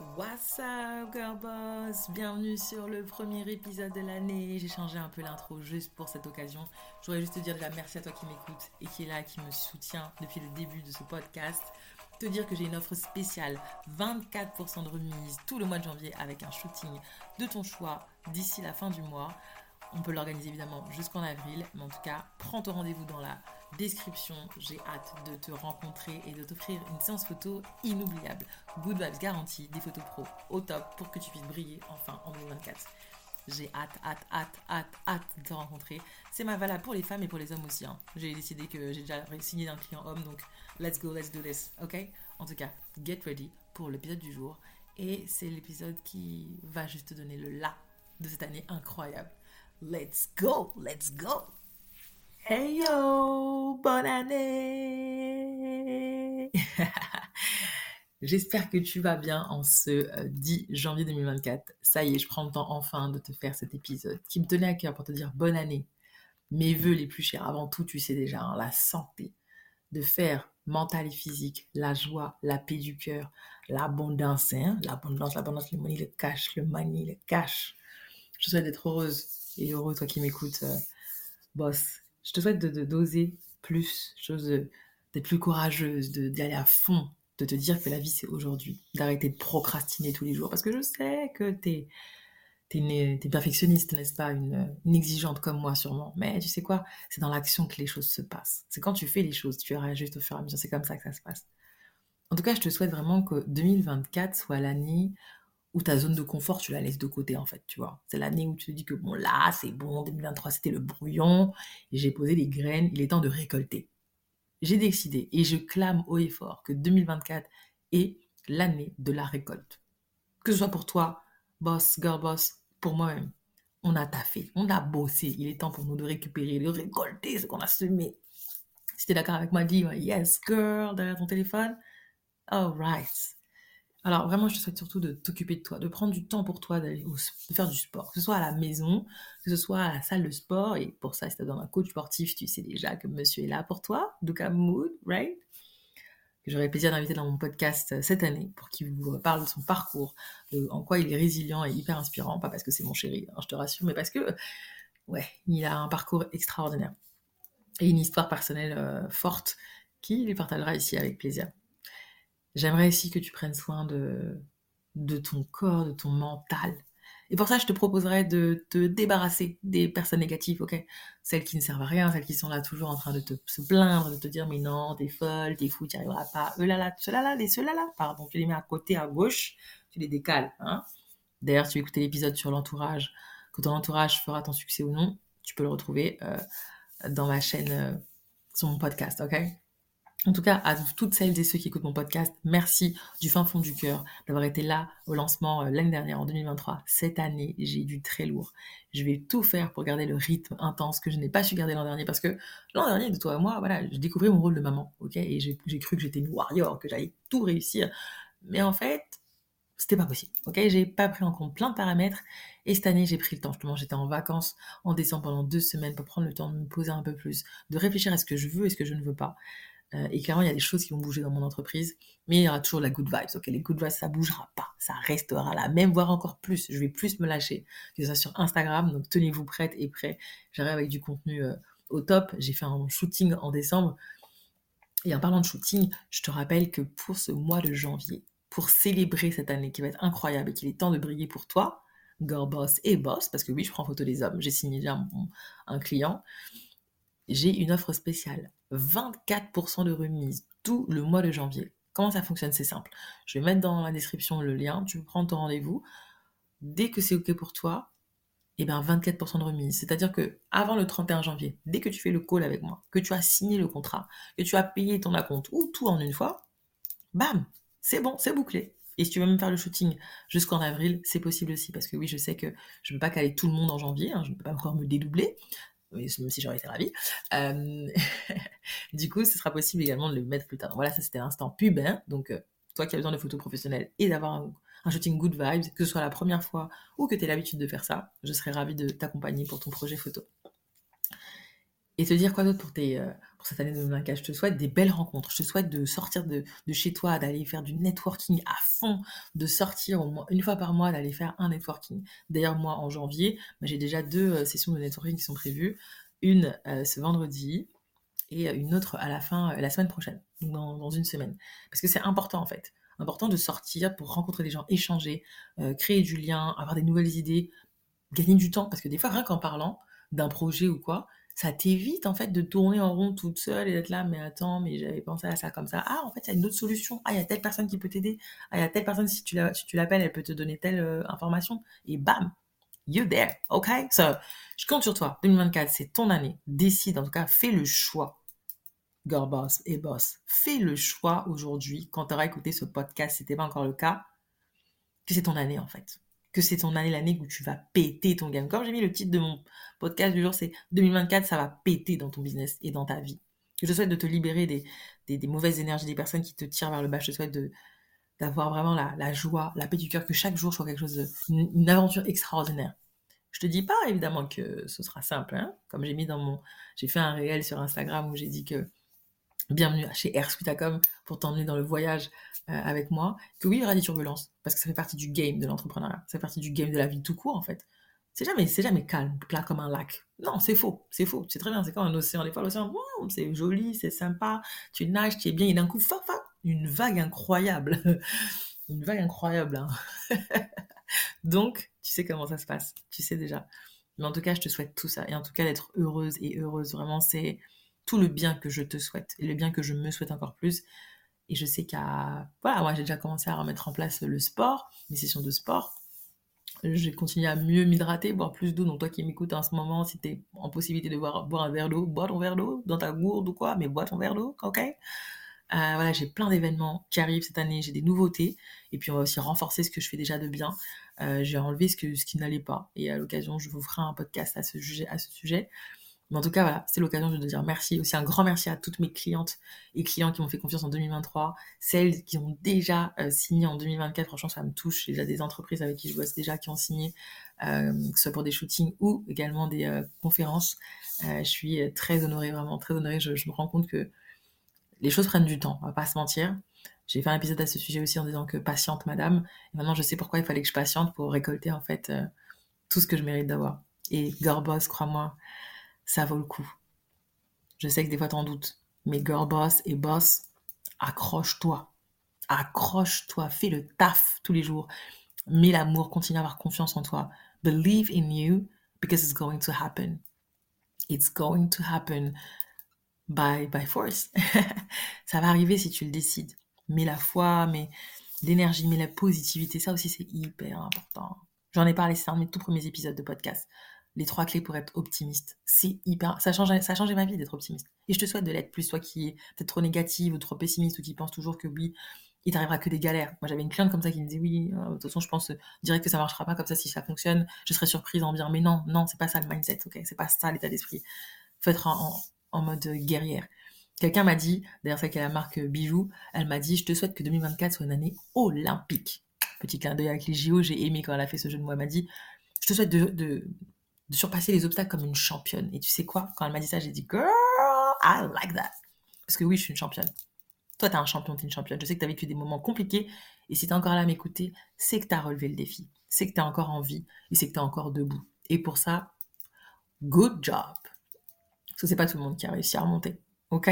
What's up, girl boss? Bienvenue sur le premier épisode de l'année. J'ai changé un peu l'intro juste pour cette occasion. Je voudrais juste te dire déjà merci à toi qui m'écoute et qui est là, qui me soutient depuis le début de ce podcast. Te dire que j'ai une offre spéciale, 24% de remise tout le mois de janvier avec un shooting de ton choix d'ici la fin du mois. On peut l'organiser évidemment jusqu'en avril, mais en tout cas, prends ton rendez-vous dans la description. J'ai hâte de te rencontrer et de t'offrir une séance photo inoubliable. Good vibes garantie, des photos pro au top pour que tu puisses briller enfin en 2024. J'ai hâte, hâte, hâte, hâte, hâte de te rencontrer. C'est ma valable pour les femmes et pour les hommes aussi. hein. J'ai décidé que j'ai déjà signé d'un client homme, donc let's go, let's do this, ok? En tout cas, get ready pour l'épisode du jour. Et c'est l'épisode qui va juste te donner le là de cette année incroyable. Let's go, let's go Hey yo, bonne année J'espère que tu vas bien en ce euh, 10 janvier 2024. Ça y est, je prends le temps enfin de te faire cet épisode qui me tenait à cœur pour te dire bonne année. Mes voeux les plus chers, avant tout, tu sais déjà, hein, la santé, de faire mental et physique, la joie, la paix du cœur, l'abondance, hein, l'abondance, l'abondance, le money, le cash, le money, le cash. Je te souhaite d'être heureuse et heureux, toi qui m'écoutes, euh, boss. Je te souhaite de, d'oser plus, chose d'être plus courageuse, d'y aller à fond, de te dire que la vie c'est aujourd'hui, d'arrêter de procrastiner tous les jours. Parce que je sais que t'es t'es perfectionniste, n'est-ce pas? Une, une exigeante comme moi sûrement. Mais tu sais quoi? C'est dans l'action que les choses se passent. C'est quand tu fais les choses, tu réajustes au fur et à mesure. C'est comme ça que ça se passe. En tout cas, je te souhaite vraiment que 2024 soit l'année où ta zone de confort, tu la laisses de côté, en fait, tu vois. C'est l'année où tu te dis que, bon, là, c'est bon, 2023, c'était le brouillon, j'ai posé les graines, il est temps de récolter. J'ai décidé, et je clame haut et fort, que 2024 est l'année de la récolte. Que ce soit pour toi, boss, girl boss, pour moi-même. On a taffé, on a bossé, il est temps pour nous de récupérer, de récolter ce qu'on a semé. Si t'es d'accord avec moi, dis yes, girl, derrière ton téléphone. Alright. Alors vraiment, je te souhaite surtout de t'occuper de toi, de prendre du temps pour toi, d'aller de faire du sport, que ce soit à la maison, que ce soit à la salle de sport. Et pour ça, si tu dans un coach sportif, tu sais déjà que monsieur est là pour toi, Duka Mood, right? Que j'aurai plaisir d'inviter dans mon podcast euh, cette année pour qu'il vous parle de son parcours, en quoi il est résilient et hyper inspirant. Pas parce que c'est mon chéri, hein, je te rassure, mais parce que, ouais, il a un parcours extraordinaire et une histoire personnelle euh, forte qui lui partagera ici avec plaisir. J'aimerais aussi que tu prennes soin de, de ton corps, de ton mental. Et pour ça, je te proposerais de te débarrasser des personnes négatives, ok? Celles qui ne servent à rien, celles qui sont là toujours en train de te, se plaindre, de te dire mais non, t'es folle, t'es fou, t'y arriveras pas. Eux là là, ceux-là là, les ceux-là là, pardon, tu les mets à côté, à gauche, tu les décales, hein D'ailleurs, tu écouté l'épisode sur l'entourage, que ton entourage fera ton succès ou non, tu peux le retrouver euh, dans ma chaîne, euh, sur mon podcast, ok? En tout cas, à toutes celles et ceux qui écoutent mon podcast, merci du fin fond du cœur d'avoir été là au lancement euh, l'année dernière, en 2023. Cette année, j'ai du très lourd. Je vais tout faire pour garder le rythme intense que je n'ai pas su garder l'an dernier parce que l'an dernier, de toi et moi, voilà, je découvrais mon rôle de maman, ok Et j'ai j'ai cru que j'étais une warrior, que j'allais tout réussir. Mais en fait, c'était pas possible, ok J'ai pas pris en compte plein de paramètres et cette année, j'ai pris le temps. Justement, j'étais en vacances en décembre pendant deux semaines pour prendre le temps de me poser un peu plus, de réfléchir à ce que je veux et ce que je ne veux pas. Euh, et clairement, il y a des choses qui vont bouger dans mon entreprise, mais il y aura toujours la good vibes. Ok, les good vibes, ça bougera pas, ça restera là, même voire encore plus. Je vais plus me lâcher, que ce soit sur Instagram. Donc tenez-vous prête et prêt. J'arrive avec du contenu euh, au top. J'ai fait un shooting en décembre. Et en parlant de shooting, je te rappelle que pour ce mois de janvier, pour célébrer cette année qui va être incroyable et qu'il est temps de briller pour toi, girl boss et boss, parce que oui, je prends photo des hommes, j'ai signé déjà un, un client, j'ai une offre spéciale. 24% de remise tout le mois de janvier. Comment ça fonctionne C'est simple. Je vais mettre dans la description le lien, tu prendre ton rendez-vous. Dès que c'est OK pour toi, et ben 24% de remise. C'est-à-dire que avant le 31 janvier, dès que tu fais le call avec moi, que tu as signé le contrat, que tu as payé ton acompte ou tout en une fois, bam, c'est bon, c'est bouclé. Et si tu veux même faire le shooting jusqu'en avril, c'est possible aussi. Parce que oui, je sais que je ne peux pas caler tout le monde en janvier, hein, je ne peux pas encore me dédoubler, même si j'aurais été ravie. Euh, du coup, ce sera possible également de le mettre plus tard. Voilà, ça c'était l'instant pub. Hein. Donc, euh, toi qui as besoin de photos professionnelles et d'avoir un, un, shooting good vibes, que ce soit la première fois ou que tu aies l'habitude de faire ça, je serais ravie de t'accompagner pour ton projet photo. Et te dire quoi d'autre pour, euh, cette année 2024 Je te souhaite des belles rencontres. Je te souhaite de sortir de, de chez toi, d'aller faire du networking à fond, de sortir au moins une fois par mois, d'aller faire un networking. D'ailleurs, moi, en janvier, bah, j'ai déjà deux euh, sessions de networking qui sont prévues. Une euh, ce vendredi et une autre à la fin, la semaine prochaine, dans une semaine. Parce que c'est important en fait. Important de sortir pour rencontrer des gens, échanger, créer du lien, avoir des nouvelles idées, gagner du temps. Parce que des fois, rien qu'en parlant d'un projet ou quoi, ça t'évite en fait de tourner en rond toute seule et d'être là, mais attends, mais j'avais pensé à ça comme ça. Ah, en fait, il y a une autre solution. Ah, il y a telle personne qui peut t'aider. Ah, il y a telle personne, si tu l'appelles, elle peut te donner telle euh, information. Et bam, you're there, ok? So, je compte sur toi. 2024, c'est ton année. Décide, en tout cas, fais le choix. Girl boss et boss, fais le choix aujourd'hui, quand tu auras écouté ce podcast, si ce n'était pas encore le cas, que c'est ton année en fait que c'est ton année, l'année où tu vas péter ton game. Comme j'ai mis le titre de mon podcast du jour, c'est 2024, ça va péter dans ton business et dans ta vie. Je te souhaite de te libérer des, des, mauvaises énergies, des personnes qui te tirent vers le bas. Je te souhaite de, d'avoir vraiment la, joie, la paix du cœur, que chaque jour soit quelque chose, une, aventure extraordinaire. Je te dis pas évidemment que ce sera simple, hein. comme j'ai mis dans mon, j'ai fait un réel sur Instagram où j'ai dit que bienvenue chez Air pour t'emmener dans le voyage euh, avec moi, que oui, il y aura des turbulences, parce que ça fait partie du game de l'entrepreneuriat, ça fait partie du game de la vie tout court, en fait. C'est jamais, c'est jamais calme, plat comme un lac. Non, c'est faux, c'est faux. C'est très bien, c'est comme un océan. Des fois, l'océan, c'est joli, c'est sympa, tu nages, tu es bien, et d'un coup, fa, une vague incroyable. une vague incroyable. Hein. Donc, tu sais comment ça se passe, tu sais déjà. Mais en tout cas, je te souhaite tout ça. Et en tout cas, d'être heureuse et heureuse, vraiment, c'est tout le bien que je te souhaite et le bien que je me souhaite encore plus. Et je sais qu'à. Voilà, moi j'ai déjà commencé à remettre en place le sport, mes sessions de sport. J'ai continué à mieux m'hydrater, boire plus d'eau. Donc toi qui m'écoutes en ce moment, si tu es en possibilité de boire, boire un verre d'eau, bois ton verre d'eau dans ta gourde ou quoi, mais bois ton verre d'eau, ok? Euh, voilà, j'ai plein d'événements qui arrivent cette année, j'ai des nouveautés, et puis on va aussi renforcer ce que je fais déjà de bien. Euh, j'ai enlevé ce, que, ce qui n'allait pas, et à l'occasion, je vous ferai un podcast à ce sujet. À ce sujet. Mais en tout cas, voilà, c'est l'occasion de dire merci. Aussi un grand merci à toutes mes clientes et clients qui m'ont fait confiance en 2023. Celles qui ont déjà euh, signé en 2024, franchement, ça me touche. J'ai déjà des entreprises avec qui je bosse déjà qui ont signé, euh, que ce soit pour des shootings ou également des euh, conférences. je suis très honorée, vraiment très honorée. Je, me rends compte que les choses prennent du temps, on va pas se mentir. J'ai fait un épisode à ce sujet aussi en disant que patiente, madame. Et maintenant, je sais pourquoi il fallait que je patiente pour récolter en fait tout ce que je mérite d'avoir. Et Gorbos, crois-moi, ça vaut le coup. Je sais que des fois t'en doutes, mais girl boss et boss, accroche-toi. Accroche-toi, fais le taf tous les jours. Mets l'amour, continue à avoir confiance en toi. Believe in you because it's going to happen. It's going to happen by, by force. ça va arriver si tu le décides. Mets la foi, mets l'énergie, mets la positivité. Ça aussi, c'est hyper important. J'en ai parlé, c'est un de mes tout premiers épisodes de podcast les trois clés pour être optimiste. C'est hyper. Ça change, ça a changé ma vie d'être optimiste. Et je te souhaite de l'être plus, toi qui es peut-être trop négative ou trop pessimiste ou qui pense toujours que oui, il t'arrivera que des galères. Moi, j'avais une cliente comme ça qui me disait oui, euh, de toute façon, je pense direct que ça marchera pas comme ça. Si ça fonctionne, je serais surprise en bien. Mais non, non, c'est pas ça le mindset, ok? C'est pas ça l'état d'esprit. Faut être en, mode guerrière. Quelqu'un m'a dit, d'ailleurs, c'est qui a la marque Bijoux, elle m'a dit, je te souhaite que 2024 soit une année olympique. Petit clin d'œil avec les JO, j'ai aimé quand elle a fait ce jeu de mots. Elle m'a dit, je te souhaite de surpasser les obstacles comme une championne. Et tu sais quoi? Quand elle m'a dit ça, j'ai dit Girl, I like that. Parce que oui, je suis une championne. Toi, t'es un champion, t'es une championne. Je sais que t'as vécu des moments compliqués. Et si t'es encore là à m'écouter, c'est que t'as relevé le défi. C'est que t'es encore en vie. Et c'est que t'es encore debout. Et pour ça, good job. Parce que c'est pas tout le monde qui a réussi à remonter. OK?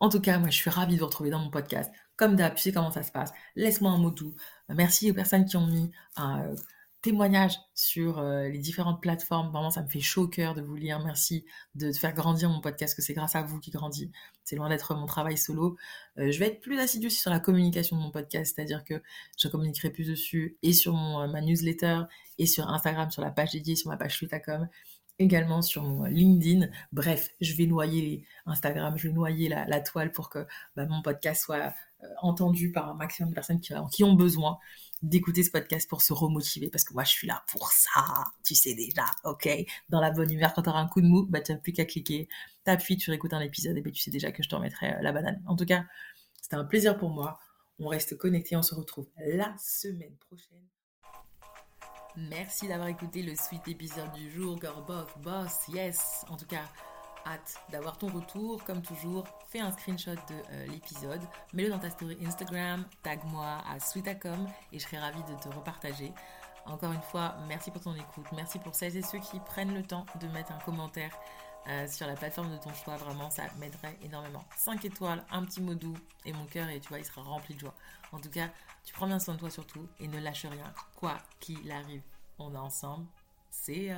En tout cas, moi, je suis ravie de vous retrouver dans mon podcast. Comme d'hab, tu sais comment ça se passe. Laisse-moi un mot doux. Merci aux personnes qui ont mis un euh, témoignages sur euh, les différentes plateformes. Vraiment, ça me fait chaud au cœur de vous lire. Merci de, faire grandir mon podcast, que c'est grâce à vous qui grandit. C'est loin d'être mon travail solo. Euh, je vais être plus assidue sur la communication de mon podcast, c'est-à-dire que je communiquerai plus dessus et sur mon, ma newsletter et sur Instagram, sur la page dédiée, sur ma page Twitter.com également sur mon LinkedIn. Bref, je vais noyer Instagram, je vais noyer la, toile pour que bah, mon podcast soit entendu par un maximum de personnes qui ont besoin d'écouter ce podcast pour se remotiver parce que moi je suis là pour ça, tu sais déjà, ok? Dans la bonne humeur, quand tu auras un coup de mou, bah tu n'as plus qu'à cliquer, t'appuies, tu réécoutes un épisode et ben, tu sais déjà que je te remettrai euh, la banane. En tout cas, c'était un plaisir pour moi. On reste connectés, on se retrouve la semaine prochaine. Merci d'avoir écouté le suite épisode du jour, Girl Boss, Boss, yes En tout cas, hâte d'avoir ton retour. Comme toujours, fais un screenshot de euh, l'épisode, mets-le dans ta story Instagram, tag-moi à Sweetacom et je serai ravie de te repartager. Encore une fois, merci pour ton écoute. Merci pour celles et ceux qui prennent le temps de mettre un commentaire euh, sur la plateforme de ton choix. Vraiment, ça m'aiderait énormément. 5 étoiles, un petit mot doux et mon cœur, et tu vois, il sera rempli de joie. En tout cas, tu prends bien soin de toi surtout et ne lâche rien. Quoi qu'il arrive, on est ensemble. C'est...